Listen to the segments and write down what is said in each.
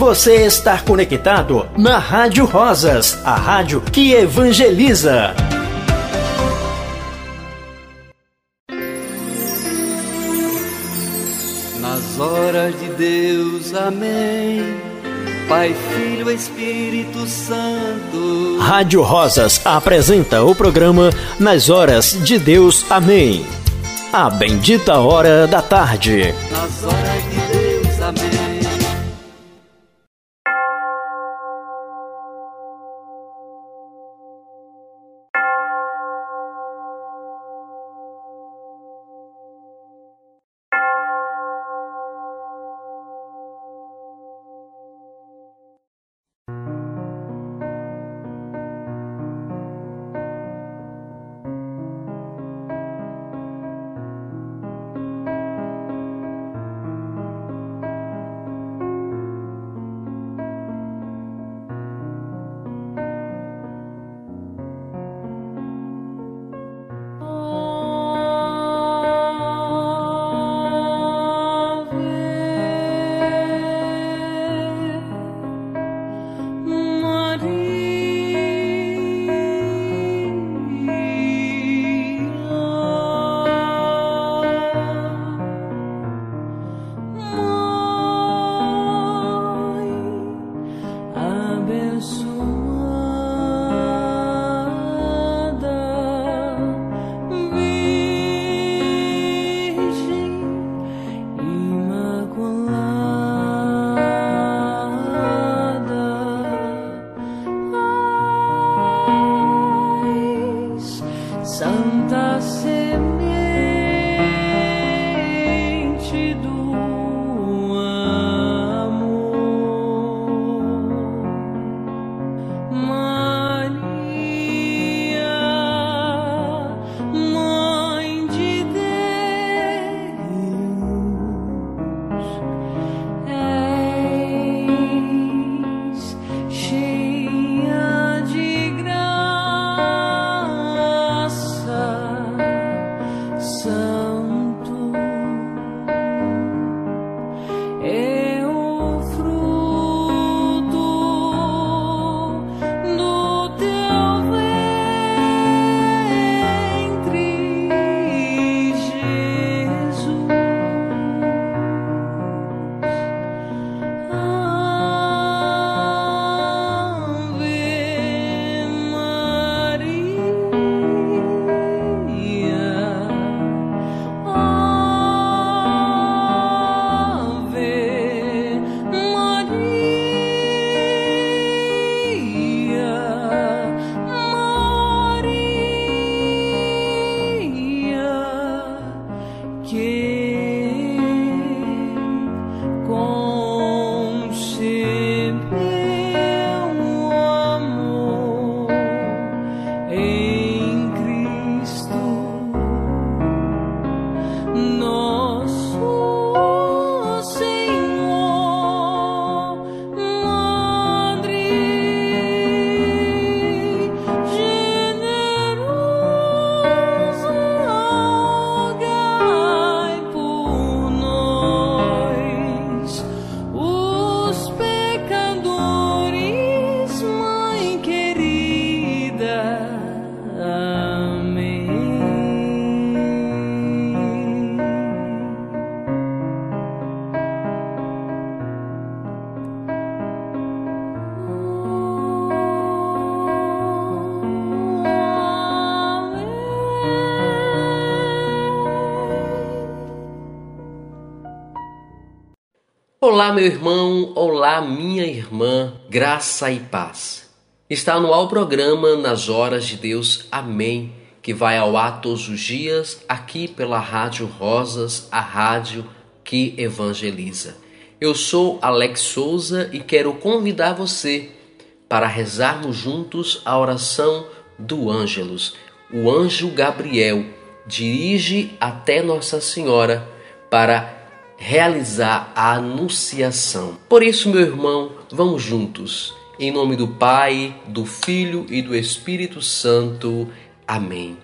você está conectado na Rádio Rosas, a rádio que evangeliza. Nas horas de Deus, amém. Pai, Filho, Espírito Santo. Rádio Rosas apresenta o programa Nas Horas de Deus, amém. A bendita hora da tarde. Nas horas de Olá, meu irmão, olá, minha irmã, graça e paz. Está no ar o programa Nas Horas de Deus, Amém, que vai ao ar todos os dias aqui pela Rádio Rosas, a rádio que evangeliza. Eu sou Alex Souza e quero convidar você para rezarmos juntos a oração do Ângelus. O anjo Gabriel dirige até Nossa Senhora para realizar a anunciação. Por isso, meu irmão, vamos juntos. Em nome do Pai, do Filho e do Espírito Santo. Amém.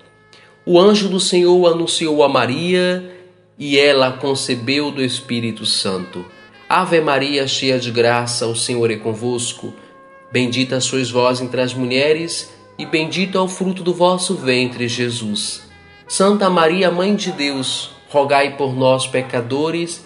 O anjo do Senhor anunciou a Maria e ela concebeu do Espírito Santo. Ave Maria, cheia de graça, o Senhor é convosco. Bendita sois vós entre as mulheres, e bendito é o fruto do vosso ventre, Jesus. Santa Maria, Mãe de Deus, rogai por nós, pecadores,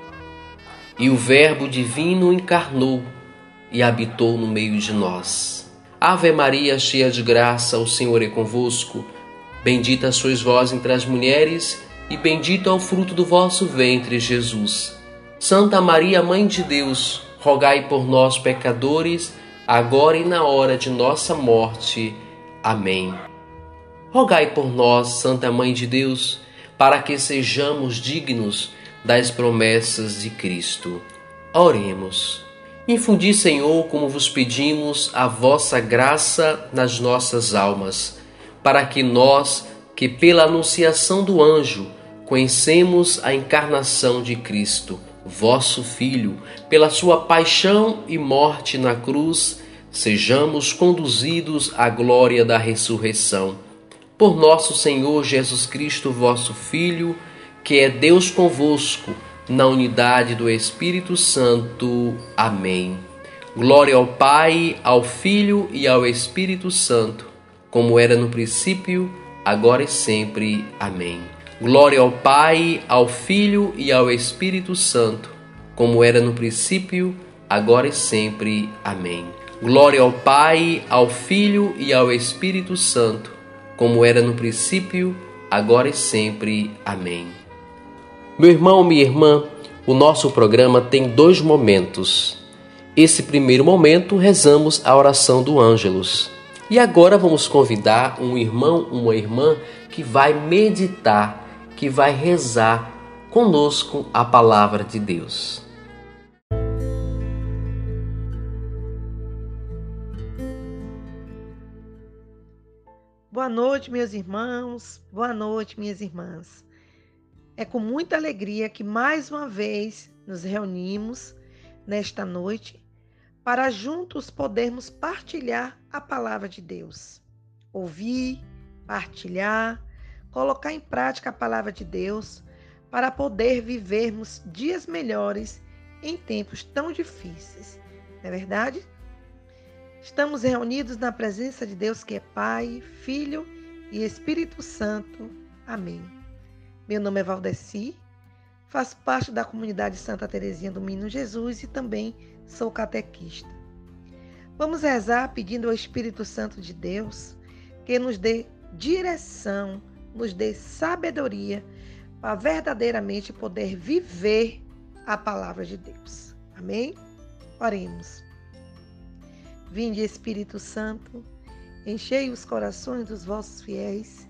E o Verbo divino encarnou e habitou no meio de nós. Ave Maria, cheia de graça, o Senhor é convosco. Bendita sois vós entre as mulheres, e bendito é o fruto do vosso ventre, Jesus. Santa Maria, Mãe de Deus, rogai por nós, pecadores, agora e na hora de nossa morte. Amém. Rogai por nós, Santa Mãe de Deus, para que sejamos dignos das promessas de Cristo. Oremos. Infundi, Senhor, como vos pedimos, a vossa graça nas nossas almas, para que nós, que pela anunciação do anjo conhecemos a encarnação de Cristo, vosso Filho, pela sua paixão e morte na cruz, sejamos conduzidos à glória da ressurreição. Por nosso Senhor Jesus Cristo, vosso Filho, que é Deus convosco, na unidade do Espírito Santo. Amém. Glória ao Pai, ao Filho e ao Espírito Santo, como era no princípio, agora e sempre. Amém. Glória ao Pai, ao Filho e ao Espírito Santo, como era no princípio, agora e sempre. Amém. Glória ao Pai, ao Filho e ao Espírito Santo, como era no princípio, agora e sempre. Amém. Meu irmão, minha irmã, o nosso programa tem dois momentos. Esse primeiro momento rezamos a oração do Ângelus. E agora vamos convidar um irmão, uma irmã que vai meditar que vai rezar conosco a palavra de Deus. Boa noite, meus irmãos. Boa noite, minhas irmãs. É com muita alegria que mais uma vez nos reunimos nesta noite para juntos podermos partilhar a palavra de Deus. Ouvir, partilhar, colocar em prática a palavra de Deus para poder vivermos dias melhores em tempos tão difíceis. Não é verdade? Estamos reunidos na presença de Deus que é Pai, Filho e Espírito Santo. Amém. Meu nome é Valdeci, faço parte da comunidade Santa Teresinha do Menino Jesus e também sou catequista. Vamos rezar pedindo ao Espírito Santo de Deus que nos dê direção nos dê sabedoria para verdadeiramente poder viver a palavra de Deus. Amém? Oremos. Vinde, Espírito Santo, enchei os corações dos vossos fiéis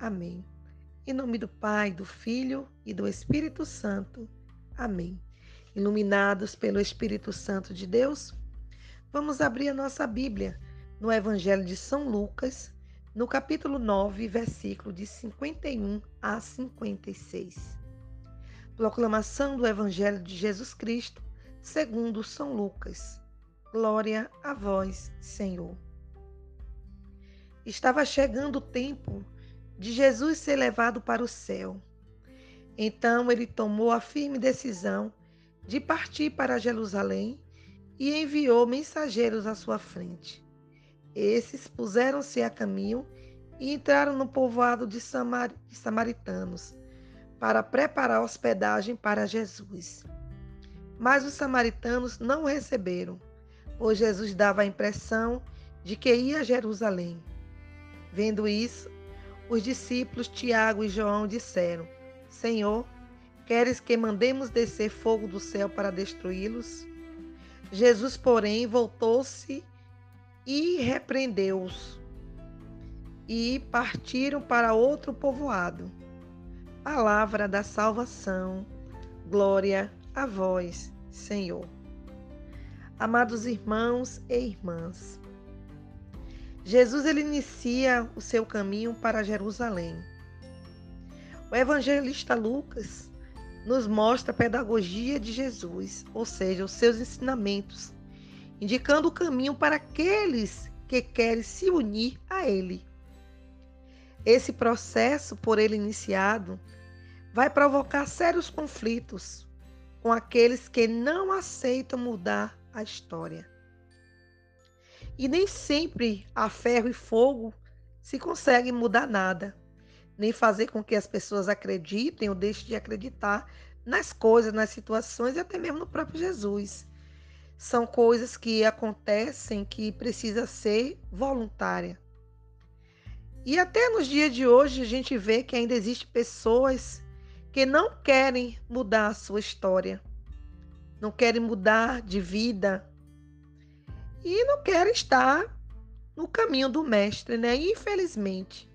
Amém. Em nome do Pai, do Filho e do Espírito Santo. Amém. Iluminados pelo Espírito Santo de Deus, vamos abrir a nossa Bíblia no Evangelho de São Lucas, no capítulo 9, versículo de 51 a 56. Proclamação do Evangelho de Jesus Cristo, segundo São Lucas. Glória a vós, Senhor. Estava chegando o tempo de Jesus ser levado para o céu. Então ele tomou a firme decisão de partir para Jerusalém e enviou mensageiros à sua frente esses puseram-se a caminho e entraram no povoado de, Samar... de samaritanos para preparar hospedagem para Jesus. Mas os samaritanos não o receberam, pois Jesus dava a impressão de que ia a Jerusalém. Vendo isso, os discípulos Tiago e João disseram: Senhor, queres que mandemos descer fogo do céu para destruí-los? Jesus, porém, voltou-se e repreendeu-os. E partiram para outro povoado. Palavra da salvação. Glória a vós, Senhor. Amados irmãos e irmãs, Jesus ele inicia o seu caminho para Jerusalém. O evangelista Lucas nos mostra a pedagogia de Jesus, ou seja, os seus ensinamentos, indicando o caminho para aqueles que querem se unir a ele. Esse processo, por ele iniciado, vai provocar sérios conflitos com aqueles que não aceitam mudar a história. E nem sempre a ferro e fogo se consegue mudar nada, nem fazer com que as pessoas acreditem ou deixem de acreditar nas coisas, nas situações e até mesmo no próprio Jesus. São coisas que acontecem que precisa ser voluntária. E até nos dias de hoje a gente vê que ainda existe pessoas que não querem mudar a sua história, não querem mudar de vida, e não querem estar no caminho do mestre, né? Infelizmente.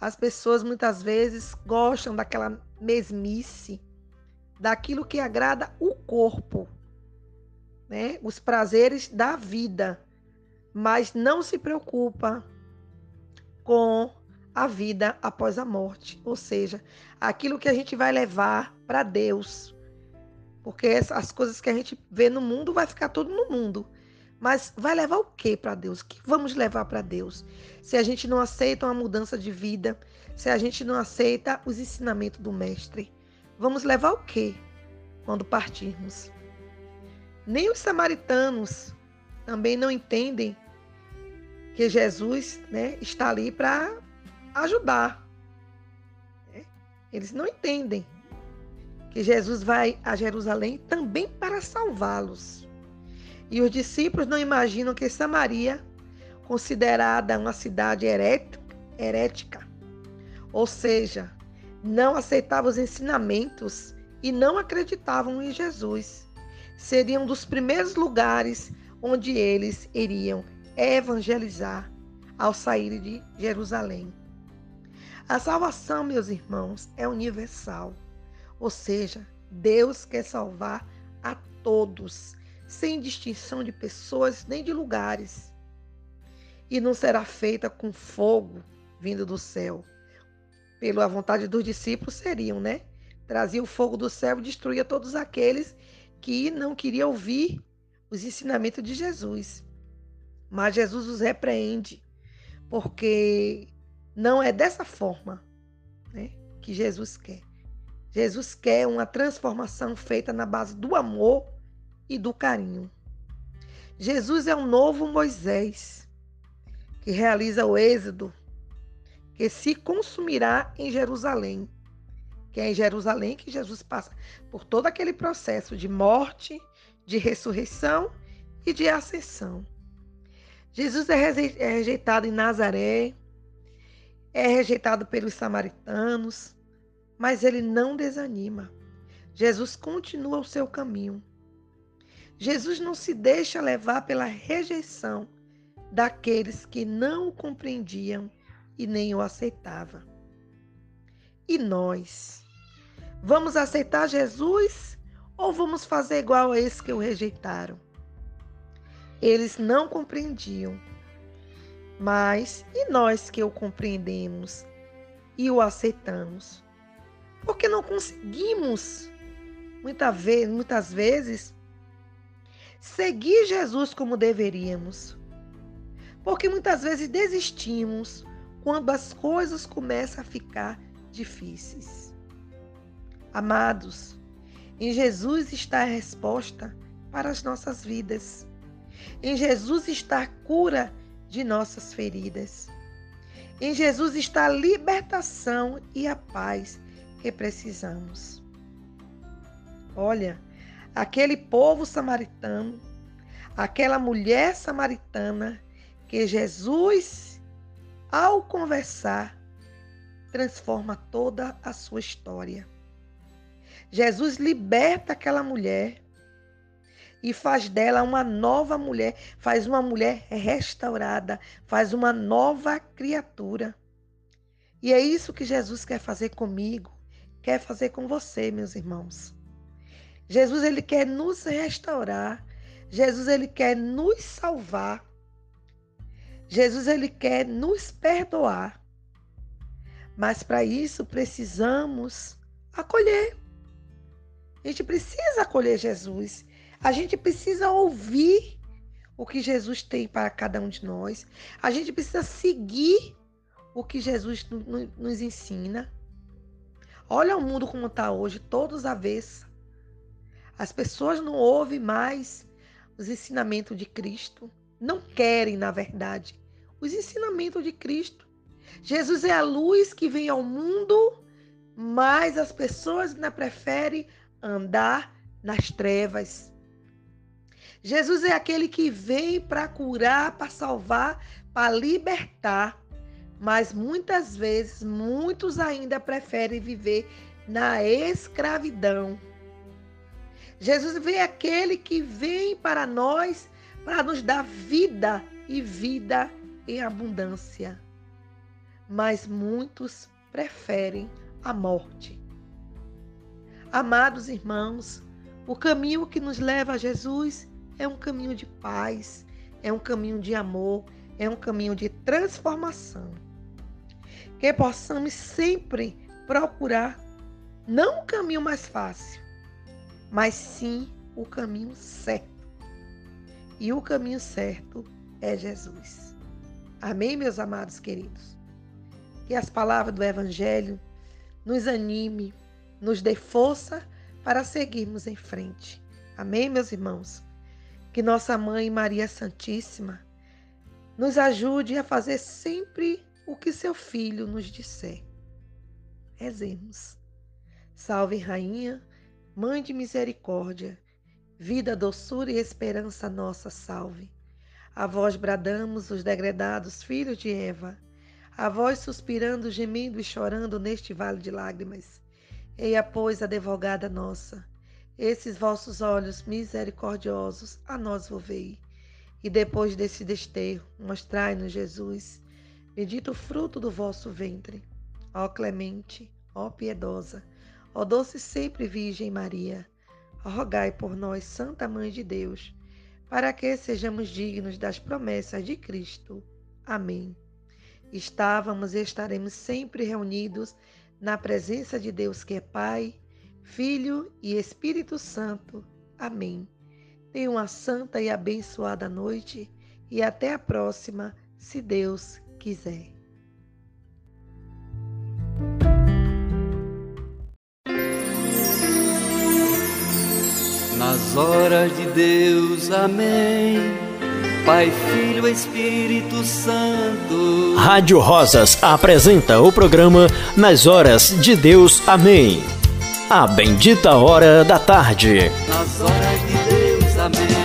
As pessoas muitas vezes gostam daquela mesmice, daquilo que agrada o corpo, né? Os prazeres da vida, mas não se preocupa com a vida após a morte, ou seja, aquilo que a gente vai levar para Deus. Porque as coisas que a gente vê no mundo vai ficar tudo no mundo. Mas vai levar o que para Deus? O que vamos levar para Deus? Se a gente não aceita uma mudança de vida, se a gente não aceita os ensinamentos do Mestre, vamos levar o que quando partirmos? Nem os samaritanos também não entendem que Jesus né, está ali para ajudar. Né? Eles não entendem que Jesus vai a Jerusalém também para salvá-los. E os discípulos não imaginam que Samaria, considerada uma cidade herética, ou seja, não aceitava os ensinamentos e não acreditavam em Jesus, seria um dos primeiros lugares onde eles iriam evangelizar ao sair de Jerusalém. A salvação, meus irmãos, é universal, ou seja, Deus quer salvar a todos, sem distinção de pessoas nem de lugares. E não será feita com fogo vindo do céu. Pela vontade dos discípulos seriam, né? Trazia o fogo do céu e destruía todos aqueles que não queriam ouvir os ensinamentos de Jesus. Mas Jesus os repreende, porque não é dessa forma né, que Jesus quer. Jesus quer uma transformação feita na base do amor e do carinho. Jesus é o novo Moisés, que realiza o êxodo, que se consumirá em Jerusalém. Que é em Jerusalém que Jesus passa por todo aquele processo de morte, de ressurreição e de ascensão. Jesus é, é rejeitado em Nazaré, é rejeitado pelos samaritanos, mas ele não desanima. Jesus continua o seu caminho. Jesus não se deixa levar pela rejeição daqueles que não o compreendiam e nem o aceitavam. E nós? Vamos aceitar Jesus ou vamos fazer igual a esses que o rejeitaram? Eles não compreendiam. Mas e nós que o compreendemos e o aceitamos? Porque não conseguimos, muitas vezes, seguir Jesus como deveríamos. Porque muitas vezes desistimos quando as coisas começam a ficar difíceis. Amados, em Jesus está a resposta para as nossas vidas. Em Jesus está a cura de nossas feridas. Em Jesus está a libertação e a paz que precisamos. Olha, aquele povo samaritano, aquela mulher samaritana que Jesus, ao conversar, transforma toda a sua história. Jesus liberta aquela mulher e faz dela uma nova mulher, faz uma mulher restaurada, faz uma nova criatura. E é isso que Jesus quer fazer comigo, quer fazer com você, meus irmãos. Jesus ele quer nos restaurar, Jesus ele quer nos salvar. Jesus ele quer nos perdoar. Mas para isso precisamos acolher. A gente precisa acolher Jesus. A gente precisa ouvir o que Jesus tem para cada um de nós. A gente precisa seguir o que Jesus nos ensina. Olha o mundo como está hoje, todos avessa. As pessoas não ouvem mais os ensinamentos de Cristo. Não querem, na verdade, os ensinamentos de Cristo. Jesus é a luz que vem ao mundo, mas as pessoas ainda preferem andar nas trevas. Jesus é aquele que vem para curar, para salvar, para libertar. Mas muitas vezes, muitos ainda preferem viver na escravidão. Jesus é aquele que vem para nós para nos dar vida e vida em abundância. Mas muitos preferem a morte. Amados irmãos, o caminho que nos leva a Jesus é um caminho de paz, é um caminho de amor, é um caminho de transformação. Que possamos sempre procurar não o caminho mais fácil, mas sim o caminho certo. E o caminho certo é Jesus. Amém, meus amados queridos? Que as palavras do Evangelho nos anime, nos dê força para seguirmos em frente. Amém, meus irmãos? Que nossa mãe Maria Santíssima nos ajude a fazer sempre o que seu filho nos disser. Rezemos. Salve, Rainha, Mãe de misericórdia, vida, doçura e esperança nossa, salve. A vós bradamos os degredados filhos de Eva, a vós suspirando, gemendo e chorando neste vale de lágrimas. Eia, pois, advogada nossa, esses vossos olhos misericordiosos a nós volvei. E depois desse desterro, mostrai-nos Jesus, bendito o fruto do vosso ventre. Ó clemente, ó piedosa, ó doce sempre Virgem Maria, rogai por nós, Santa Mãe de Deus, para que sejamos dignos das promessas de Cristo. Amém. Estávamos e estaremos sempre reunidos na presença de Deus que é Pai, Filho e Espírito Santo. Amém. Tenha uma santa e abençoada noite e até a próxima, se Deus quiser. Nas horas de Deus, amém. Pai, Filho, Espírito Santo. Rádio Rosas apresenta o programa Nas Horas de Deus, amém. A bendita hora da tarde. Nas horas de Deus, amém.